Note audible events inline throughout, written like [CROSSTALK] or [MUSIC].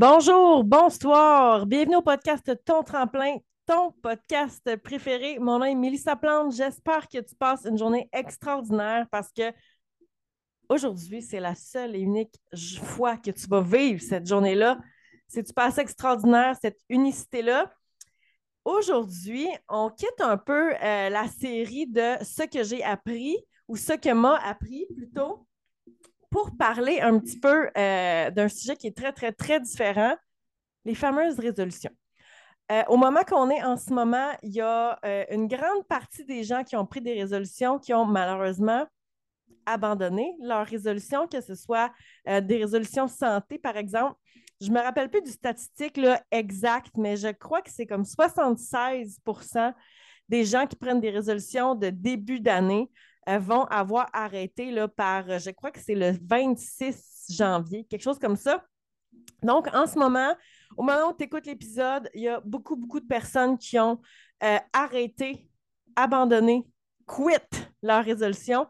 Bonjour, bonsoir, bienvenue au podcast Ton Tremplin, ton podcast préféré. Mon nom est Mélissa Plante. J'espère que tu passes une journée extraordinaire parce que aujourd'hui, c'est la seule et unique fois que tu vas vivre cette journée-là. C'est tu passes extraordinaire, cette unicité-là. Aujourd'hui, on quitte un peu euh, la série de ce que j'ai appris ou ce que m'a appris plutôt pour parler un petit peu euh, d'un sujet qui est très, très, très différent, les fameuses résolutions. Euh, au moment qu'on est en ce moment, il y a euh, une grande partie des gens qui ont pris des résolutions qui ont malheureusement abandonné leurs résolutions, que ce soit des résolutions santé, par exemple. Je ne me rappelle plus du statistique exact, mais je crois que c'est comme 76% des gens qui prennent des résolutions de début d'année vont avoir arrêté là, par, euh, je crois que c'est le 26 janvier, quelque chose comme ça. Donc, en ce moment, au moment où tu écoutes l'épisode, il y a beaucoup, beaucoup de personnes qui ont euh, arrêté, abandonné, quitté leur résolution.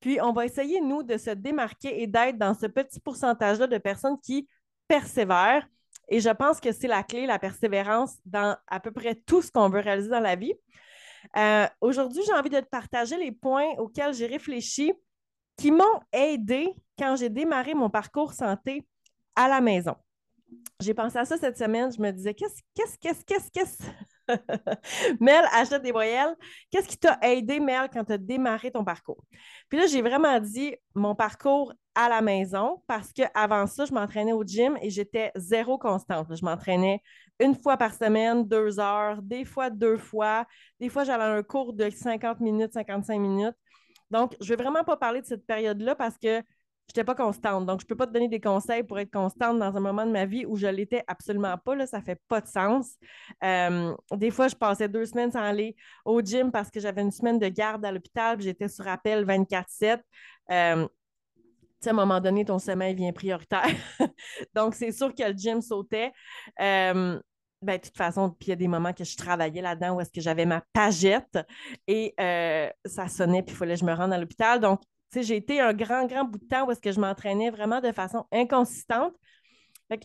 Puis, on va essayer, nous, de se démarquer et d'être dans ce petit pourcentage-là de personnes qui persévèrent. Et je pense que c'est la clé, la persévérance dans à peu près tout ce qu'on veut réaliser dans la vie. Euh, aujourd'hui, j'ai envie de te partager les points auxquels j'ai réfléchi qui m'ont aidé quand j'ai démarré mon parcours santé à la maison. J'ai pensé à ça cette semaine. Je me disais, qu'est-ce, qu'est-ce, qu'est-ce, qu'est-ce, qu'est-ce? [LAUGHS] Mel achète des voyelles. Qu'est-ce qui t'a aidé, Mel, quand tu as démarré ton parcours? Puis là, j'ai vraiment dit mon parcours à la maison parce qu'avant ça, je m'entraînais au gym et j'étais zéro constante. Je m'entraînais une fois par semaine, deux heures, des fois deux fois. Des fois, j'avais un cours de 50 minutes, 55 minutes. Donc, je ne vais vraiment pas parler de cette période-là parce que je n'étais pas constante. Donc, je ne peux pas te donner des conseils pour être constante dans un moment de ma vie où je ne l'étais absolument pas. Là, ça ne fait pas de sens. Euh, des fois, je passais deux semaines sans aller au gym parce que j'avais une semaine de garde à l'hôpital j'étais sur appel 24-7. Euh, à un moment donné, ton sommeil vient prioritaire. [LAUGHS] Donc, c'est sûr que le gym sautait. Ben, de toute façon, puis il y a des moments que je travaillais là-dedans où est-ce que j'avais ma pagette et ça sonnait, puis il fallait que je me rende à l'hôpital. Donc, j'ai été un grand, grand bout de temps où est-ce que je m'entraînais vraiment de façon inconsistante.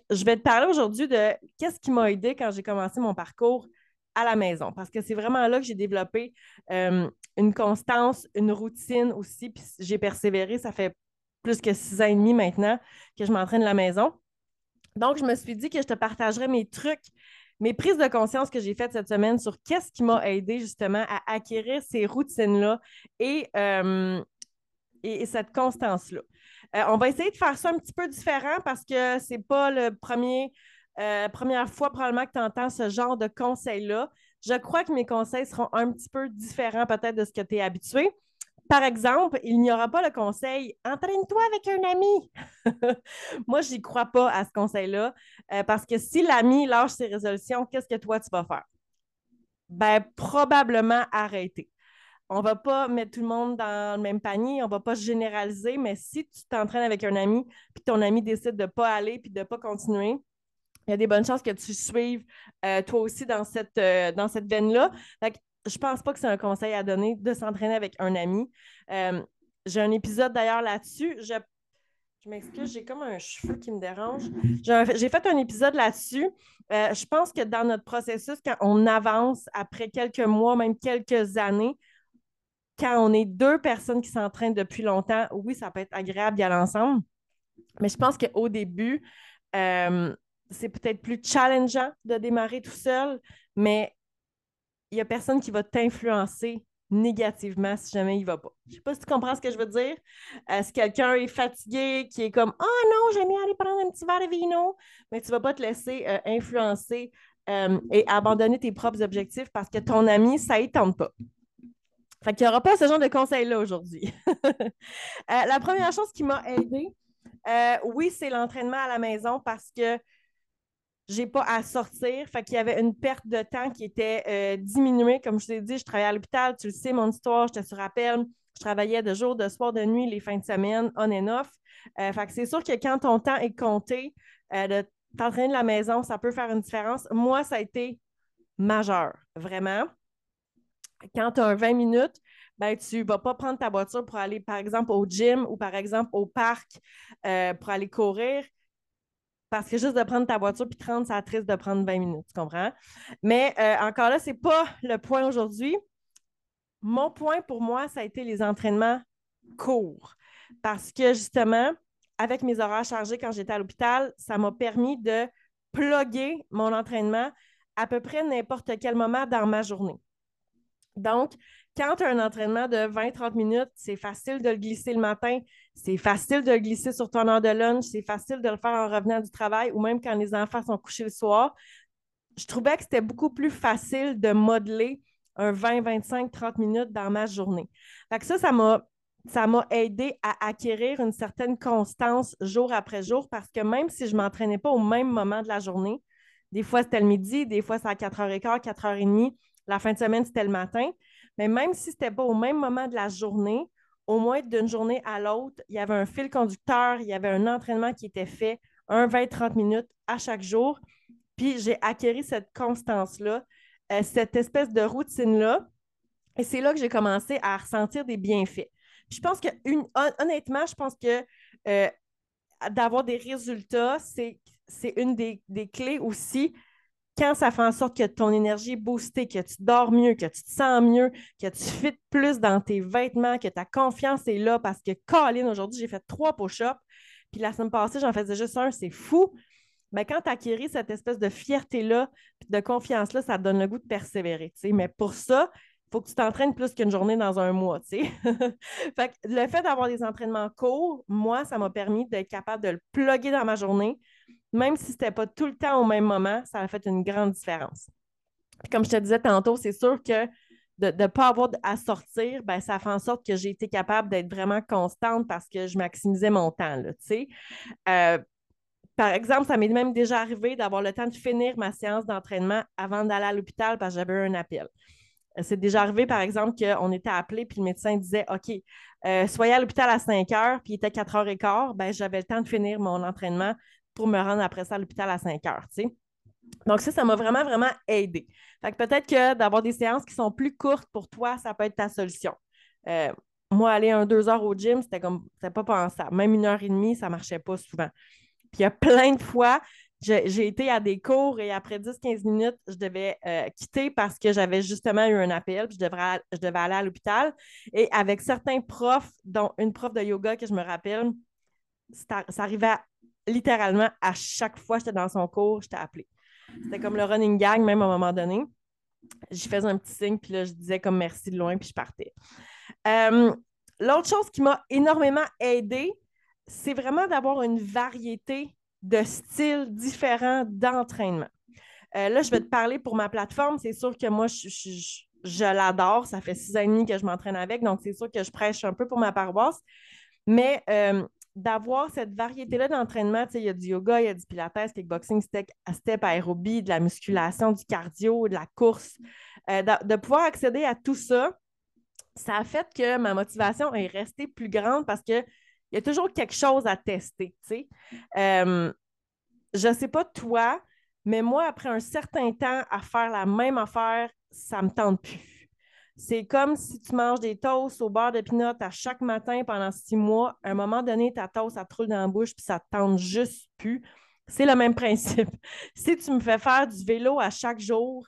je vais te parler aujourd'hui de qu'est-ce qui m'a aidé quand j'ai commencé mon parcours à la maison, parce que c'est vraiment là que j'ai développé une constance, une routine aussi, puis j'ai persévéré. Ça fait plus que six ans et demi maintenant que je m'entraîne à la maison. Donc, je me suis dit que je te partagerais mes trucs, mes prises de conscience que j'ai faites cette semaine sur qu'est-ce qui m'a aidé justement à acquérir ces routines-là et euh, et, cette constance-là. Euh, on va essayer de faire ça un petit peu différent parce que ce n'est pas la euh, première fois probablement que tu entends ce genre de conseils-là. Je crois que mes conseils seront un petit peu différents peut-être de ce que tu es habitué. Par exemple, il n'y aura pas le conseil entraîne-toi avec un ami. [LAUGHS] Moi, je n'y crois pas à ce conseil-là euh, parce que si l'ami lâche ses résolutions, qu'est-ce que toi tu vas faire? Ben, probablement arrêter on va pas mettre tout le monde dans le même panier, on va pas généraliser, mais si tu t'entraînes avec un ami, puis ton ami décide de pas aller, puis de pas continuer, il y a des bonnes chances que tu suives euh, toi aussi dans cette, euh, dans cette veine-là. Je pense pas que c'est un conseil à donner de s'entraîner avec un ami. Euh, j'ai un épisode d'ailleurs là-dessus. Je, m'excuse, j'ai comme un cheveu qui me dérange. J'ai fait un épisode là-dessus. je pense que dans notre processus, quand on avance après quelques mois, même quelques années, quand on est deux personnes qui s'entraînent depuis longtemps, oui, ça peut être agréable d'y aller ensemble. Mais je pense qu'au début, euh, c'est peut-être plus challengeant de démarrer tout seul, mais il n'y a personne qui va t'influencer négativement si jamais il ne va pas. Je ne sais pas si tu comprends ce que je veux dire. Euh, si quelqu'un est fatigué, qui est comme Ah oh non, j'aime bien aller prendre un petit verre de vino, mais tu ne vas pas te laisser euh, influencer et abandonner tes propres objectifs parce que ton ami, ça ne tente pas. Fait qu'il n'y aura pas ce genre de conseils-là aujourd'hui. [LAUGHS] Euh, la première chose qui m'a aidée, euh, oui, c'est l'entraînement à la maison parce que je n'ai pas à sortir. Fait qu'il y avait une perte de temps qui était euh, diminuée. Comme je t'ai dit, je travaillais à l'hôpital, tu le sais, mon histoire, j'étais sur appel. Je travaillais de jour, de soir, de nuit, les fins de semaine, on and off. fait que c'est sûr que quand ton temps est compté, de t'entraîner de la maison, ça peut faire une différence. Moi, ça a été majeur, vraiment quand tu as 20 minutes, ben, tu ne vas pas prendre ta voiture pour aller, par exemple, au gym ou par exemple au parc euh, pour aller courir Parce que juste de prendre ta voiture puis 30, ça triste de prendre 20 minutes, tu comprends? Mais euh, encore là, ce n'est pas le point aujourd'hui. Mon point pour moi, ça a été les entraînements courts. Parce que justement, avec mes horaires chargés quand j'étais à l'hôpital, ça m'a permis de plugger mon entraînement à peu près n'importe quel moment dans ma journée. Donc, quand tu as un entraînement de 20-30 minutes, c'est facile de le glisser le matin, c'est facile de le glisser sur ton heure de lunch, c'est facile de le faire en revenant du travail ou même quand les enfants sont couchés le soir. Je trouvais que c'était beaucoup plus facile de modeler un 20, 25, 30 minutes dans ma journée. Ça, ça m'a ça m'a aidé à acquérir une certaine constance jour après jour parce que même si je ne m'entraînais pas au même moment de la journée, des fois c'était le midi, des fois c'est à 4h15, 4h30, la fin de semaine c'était le matin, mais même si ce n'était pas au même moment de la journée, au moins d'une journée à l'autre, il y avait un fil conducteur, il y avait un entraînement qui était fait, un 20-30 minutes à chaque jour. Puis j'ai acquis cette constance-là, euh, cette espèce de routine-là. Et c'est là que j'ai commencé à ressentir des bienfaits. je pense que, honnêtement, je pense que euh, d'avoir des résultats, c'est une des, des, clés aussi quand ça fait en sorte que ton énergie est boostée, que tu dors mieux, que tu te sens mieux, que tu fites plus dans tes vêtements, que ta confiance est là parce que, Colin, aujourd'hui, j'ai fait trois push-ups, puis la semaine passée, j'en faisais juste un, c'est fou. Mais quand tu acquéris cette espèce de fierté-là, de confiance-là, ça te donne le goût de persévérer. Mais pour ça, il faut que tu t'entraînes plus qu'une journée dans un mois. [LAUGHS] fait le fait d'avoir des entraînements courts, moi, ça m'a permis d'être capable de le plugger dans ma journée, même si ce n'était pas tout le temps au même moment, ça a fait une grande différence. comme je te disais tantôt, c'est sûr que de ne pas avoir à sortir, ben, ça fait en sorte que j'ai été capable d'être vraiment constante parce que je maximisais mon temps. Euh, par exemple, ça m'est même déjà arrivé d'avoir le temps de finir ma séance d'entraînement avant d'aller à l'hôpital parce que j'avais un appel. C'est déjà arrivé, par exemple, qu'on était appelé puis le médecin disait OK, euh, soyez à l'hôpital à 5 heures, puis il était 4 heures et quart, ben, j'avais le temps de finir mon entraînement pour me rendre après ça à l'hôpital à 5 heures. Donc, ça, ça m'a vraiment, vraiment aidé. Fait que peut-être que d'avoir des séances qui sont plus courtes pour toi, ça peut être ta solution. Euh, moi, aller un deux heures au gym, c'était comme, c'était pas pensable. Même une heure et demie, ça marchait pas souvent. Puis il y a plein de fois, j'ai été à des cours et après 10-15 minutes, je devais euh, quitter parce que j'avais justement eu un appel, puis je, je devais aller à l'hôpital. Et avec certains profs, dont une prof de yoga que je me rappelle, ça, ça arrivait littéralement, à chaque fois que j'étais dans son cours, je t'ai appelé. C'était comme le running gang, même à un moment donné. J'y faisais un petit signe, puis là, je disais comme merci de loin, puis je partais. Euh, l'autre chose qui m'a énormément aidé, c'est vraiment d'avoir une variété de styles différents d'entraînement. Euh, là, je vais te parler pour ma plateforme. C'est sûr que moi, je, l'adore. Ça fait six ans et demi que je m'entraîne avec, donc c'est sûr que je prêche un peu pour ma paroisse. Mais euh, d'avoir cette variété-là d'entraînement. Il y a du yoga, il y a du pilates, kickboxing, step, step aérobie, de la musculation, du cardio, de la course. Euh, de, pouvoir accéder à tout ça, ça a fait que ma motivation est restée plus grande parce qu'il y a toujours quelque chose à tester. Euh, je ne sais pas toi, mais moi, après un certain temps à faire la même affaire, ça ne me tente plus. C'est comme si tu manges des toasts au beurre de pinot à chaque matin pendant six mois. À un moment donné, ta toast, ça te roule dans la bouche puis ça te tente juste plus. C'est le même [LAUGHS] principe. si tu me fais faire du vélo à chaque jour,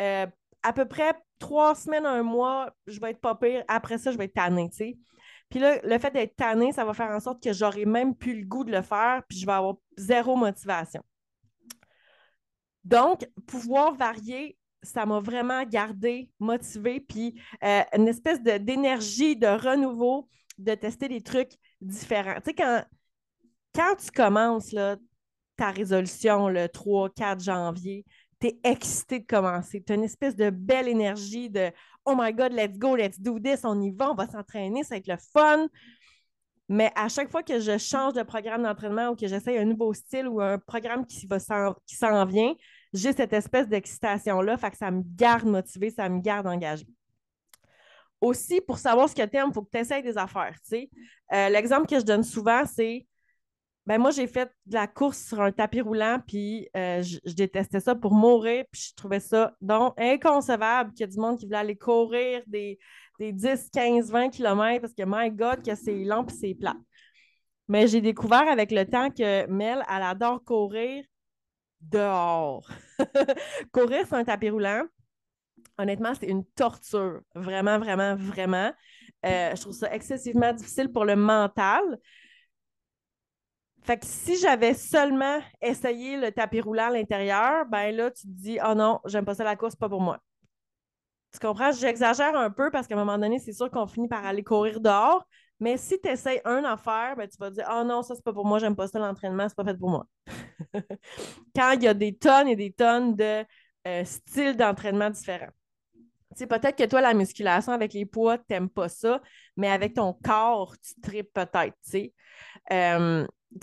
euh, à peu près trois semaines, un mois, je vais être pas pire. Après ça, je vais être tannée, tu sais. Puis là, le fait d'être tannée, ça va faire en sorte que j'aurai même plus le goût de le faire, puis je vais avoir zéro motivation. Donc, pouvoir varier ça m'a vraiment gardé motivée, puis euh, une espèce d'énergie, de, renouveau, de tester des trucs différents. Tu sais, quand, quand tu commences là, ta résolution le 3-4 janvier, tu es excité de commencer. Tu as une espèce de belle énergie de Oh my God, let's go, let's do this, on y va, on va s'entraîner, ça va être le fun. Mais à chaque fois que je change de programme d'entraînement ou que j'essaye un nouveau style ou un programme qui s'en vient, j'ai cette espèce d'excitation-là, fait que ça me garde motivée, ça me garde engagée. Aussi, pour savoir ce que tu aimes, il faut que tu essayes des affaires. Euh, l'exemple que je donne souvent, c'est ben moi, j'ai fait de la course sur un tapis roulant, puis euh, je, détestais ça pour mourir, puis je trouvais ça donc inconcevable qu'il y ait du monde qui voulait aller courir des, des 10, 15, 20 km parce que, my God, que c'est long puis c'est plat. Mais j'ai découvert avec le temps que Mel, elle adore courir dehors. [LAUGHS] courir sur un tapis roulant, honnêtement, c'est une torture. Vraiment, vraiment, vraiment. Euh, je trouve ça excessivement difficile pour le mental. Fait que si j'avais seulement essayé le tapis roulant à l'intérieur, ben là, tu te dis, oh non, j'aime pas ça la course, pas pour moi. Tu comprends? J'exagère un peu parce qu'à un moment donné, c'est sûr qu'on finit par aller courir dehors. Mais si tu essayes un affaire, ben, tu vas dire Oh non, ça, c'est pas pour moi, j'aime pas ça, l'entraînement, c'est pas fait pour moi. [LAUGHS] Quand il y a des tonnes et des tonnes de euh, styles d'entraînement différents. peut-être que toi, la musculation avec les poids, tu n'aimes pas ça, mais avec ton corps, tu tripes peut-être.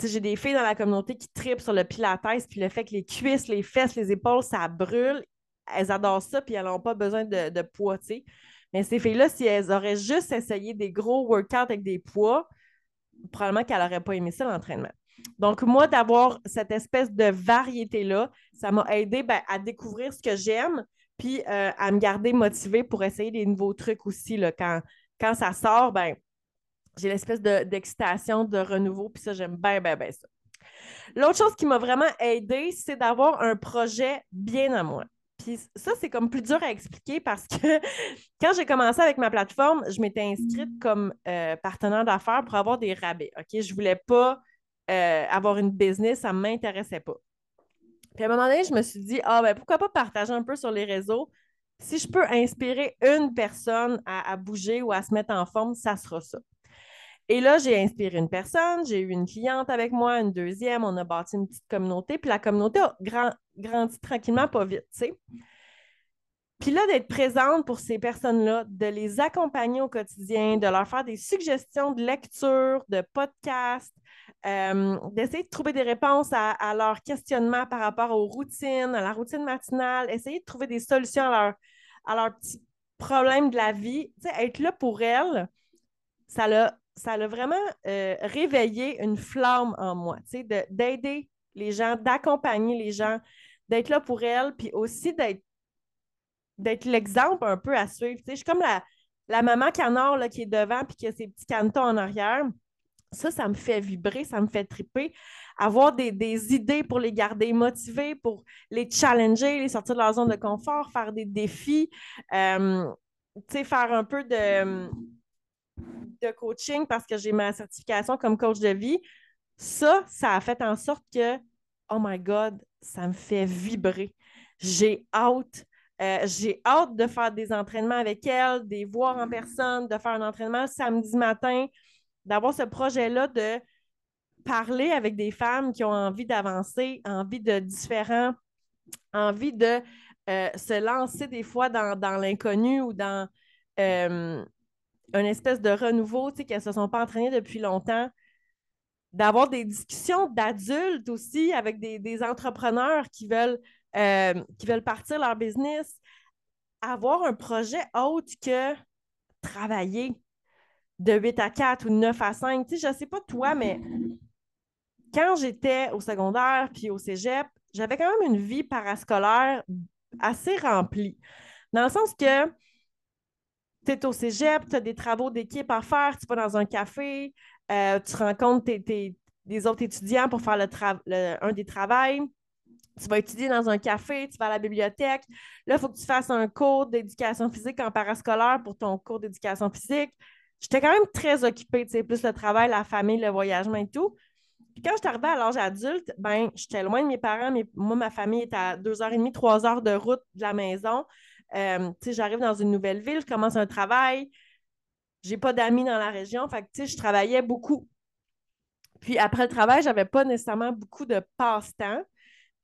J'ai des filles dans la communauté qui tripent sur le pilates, puis le fait que les cuisses, les fesses, les épaules, ça brûle. Elles adorent ça, puis elles n'ont pas besoin de, de poids, Mais ces filles-là, si elles auraient juste essayé des gros workouts avec des poids, probablement qu'elles n'auraient pas aimé ça, l'entraînement. Donc, moi, d'avoir cette espèce de variété-là, ça m'a aidé ben, à découvrir ce que j'aime, puis euh, à me garder motivée pour essayer des nouveaux trucs aussi. Là, quand, quand ça sort, ben, j'ai l'espèce d'excitation, de, renouveau, puis ça, j'aime bien, bien, bien ça. L'autre chose qui m'a vraiment aidé, c'est d'avoir un projet bien à moi. Puis ça, c'est comme plus dur à expliquer parce que [LAUGHS] quand j'ai commencé avec ma plateforme, je m'étais inscrite comme euh, partenaire d'affaires pour avoir des rabais. OK? Je ne voulais pas euh, avoir une business, ça ne m'intéressait pas. Puis à un moment donné, je me suis dit, ah ben pourquoi pas partager un peu sur les réseaux? Si je peux inspirer une personne à bouger ou à se mettre en forme, ça sera ça. Et là, j'ai inspiré une personne, j'ai eu une cliente avec moi, une deuxième, on a bâti une petite communauté, puis la communauté a grandi tranquillement, pas vite, tu sais. Puis là, d'être présente pour ces personnes-là, de les accompagner au quotidien, de leur faire des suggestions de lecture, de podcasts, euh, d'essayer de trouver des réponses à, leurs questionnements par rapport aux routines, à la routine matinale, essayer de trouver des solutions à, leurs petits problèmes de la vie. Tu sais, être là pour elles, ça l'a ça a vraiment euh, réveillé une flamme en moi, d'aider les gens, d'accompagner les gens, d'être là pour elles, puis aussi d'être l'exemple un peu à suivre. je suis comme la, la maman canard là, qui est devant puis qui a ses petits canetons en arrière. Ça, ça me fait vibrer, ça me fait triper. Avoir des, idées pour les garder motivés, pour les challenger, les sortir de leur zone de confort, faire des défis, euh, faire un peu de de coaching parce que j'ai ma certification comme coach de vie, ça, ça a fait en sorte que, oh my God, ça me fait vibrer. J'ai hâte. Euh, j'ai hâte de faire des entraînements avec elle, des voir en personne, de faire un entraînement samedi matin, d'avoir ce projet-là de parler avec des femmes qui ont envie d'avancer, envie de différents, envie de euh, se lancer des fois dans, l'inconnu ou dans euh, une espèce de renouveau, tu sais, qu'elles ne se sont pas entraînées depuis longtemps. D'avoir des discussions d'adultes aussi avec des, entrepreneurs qui veulent, euh, qui veulent partir leur business. Avoir un projet autre que travailler de 8 à 4 ou de 9 à 5. Tu sais, je ne sais pas toi, mais quand j'étais au secondaire puis au cégep, j'avais quand même une vie parascolaire assez remplie. Dans le sens que tu es au cégep, tu as des travaux d'équipe à faire, tu vas dans un café, euh, tu rencontres des autres étudiants pour faire un des travaux. Tu vas étudier dans un café, tu vas à la bibliothèque. Là, il faut que tu fasses un cours d'éducation physique en parascolaire pour ton cours d'éducation physique. J'étais quand même très occupée, tu sais, plus le travail, la famille, le voyagement et tout. Puis quand je suis arrivée à l'âge adulte, ben, j'étais loin de mes parents. Mais moi, ma famille est à deux heures et demie, trois heures de route de la maison. Euh, j'arrive dans une nouvelle ville, je commence un travail, j'ai pas d'amis dans la région, fait que, je travaillais beaucoup. Puis après le travail, j'avais pas nécessairement beaucoup de passe-temps.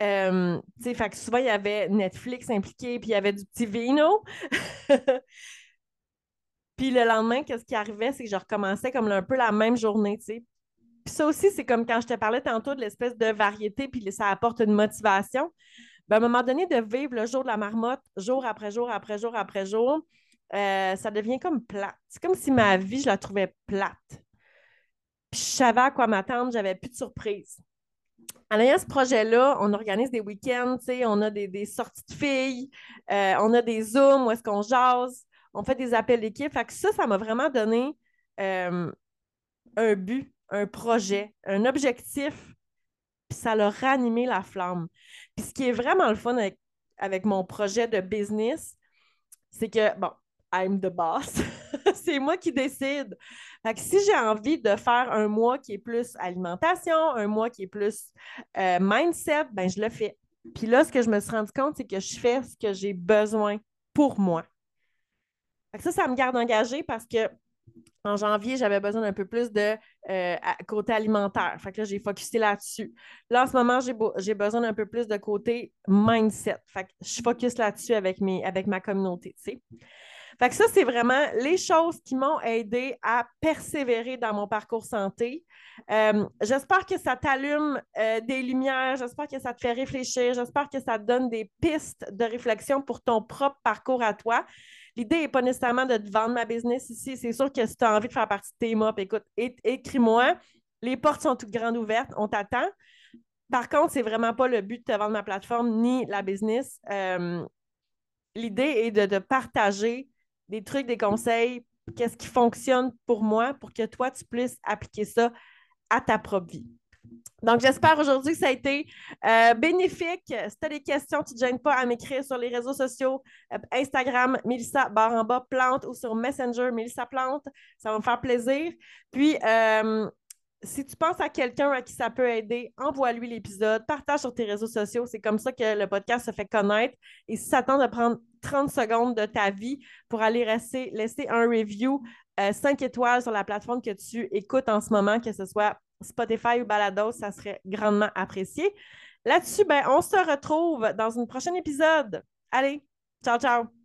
Euh, fait que souvent, il y avait Netflix impliqué, puis il y avait du petit vino. [LAUGHS] puis le lendemain, qu'est-ce qui arrivait, c'est que je recommençais comme un peu la même journée, Puis ça aussi, c'est comme quand je te parlais tantôt de l'espèce de variété, puis ça apporte une motivation. Ben, à un moment donné, de vivre le jour de la marmotte, jour après jour, après jour, après jour, euh, ça devient comme plate. C'est comme si ma vie, je la trouvais plate. Puis je savais à quoi m'attendre, j'avais plus de surprise. En ayant ce projet-là, on organise des week-ends, on a des, sorties de filles, euh, on a des Zooms où est-ce qu'on jase, on fait des appels d'équipe. Fait que ça, ça m'a vraiment donné euh, un but un projet, un objectif, puis ça l'a ranimé la flamme. Puis ce qui est vraiment le fun avec, avec mon projet de business, c'est que, bon, I'm the boss. [LAUGHS] c'est moi qui décide. Fait que si j'ai envie de faire un mois qui est plus alimentation, un mois qui est plus euh, mindset, ben je le fais. Puis là, ce que je me suis rendu compte, c'est que je fais ce que j'ai besoin pour moi. Fait que ça, ça me garde engagée parce que en janvier, j'avais besoin d'un peu plus de euh, côté alimentaire. Fait que là, j'ai focusé là-dessus. Là, en ce moment, j'ai, besoin d'un peu plus de côté mindset. Fait que je focus là-dessus avec, avec ma communauté. Fait que ça, c'est vraiment les choses qui m'ont aidé à persévérer dans mon parcours santé. Euh, j'espère que ça t'allume euh, des lumières, j'espère que ça te fait réfléchir, j'espère que ça te donne des pistes de réflexion pour ton propre parcours à toi. L'idée n'est pas nécessairement de te vendre ma business ici. C'est sûr que si tu as envie de faire partie de tes mop, écoute, écris-moi. Les portes sont toutes grandes ouvertes. On t'attend. Par contre, c'est vraiment pas le but de te vendre ma plateforme ni la business. Euh, l'idée est de, de, partager des trucs, des conseils, qu'est-ce qui fonctionne pour moi pour que toi, tu puisses appliquer ça à ta propre vie. Donc, j'espère aujourd'hui que ça a été euh, bénéfique. Si tu as des questions, tu ne te gênes pas à m'écrire sur les réseaux sociaux, euh, Instagram, Mélissa Baramba Plante ou sur Messenger, Mélissa Plante. Ça va me faire plaisir. Puis, euh, si tu penses à quelqu'un à qui ça peut aider, envoie-lui l'épisode, partage sur tes réseaux sociaux. C'est comme ça que le podcast se fait connaître. Et si ça tente de prendre 30 secondes de ta vie pour aller laisser, un review 5 étoiles sur la plateforme que tu écoutes en ce moment, que ce soit Spotify ou Balado, ça serait grandement apprécié. Là-dessus, ben, on se retrouve dans un prochain épisode. Allez, ciao, ciao!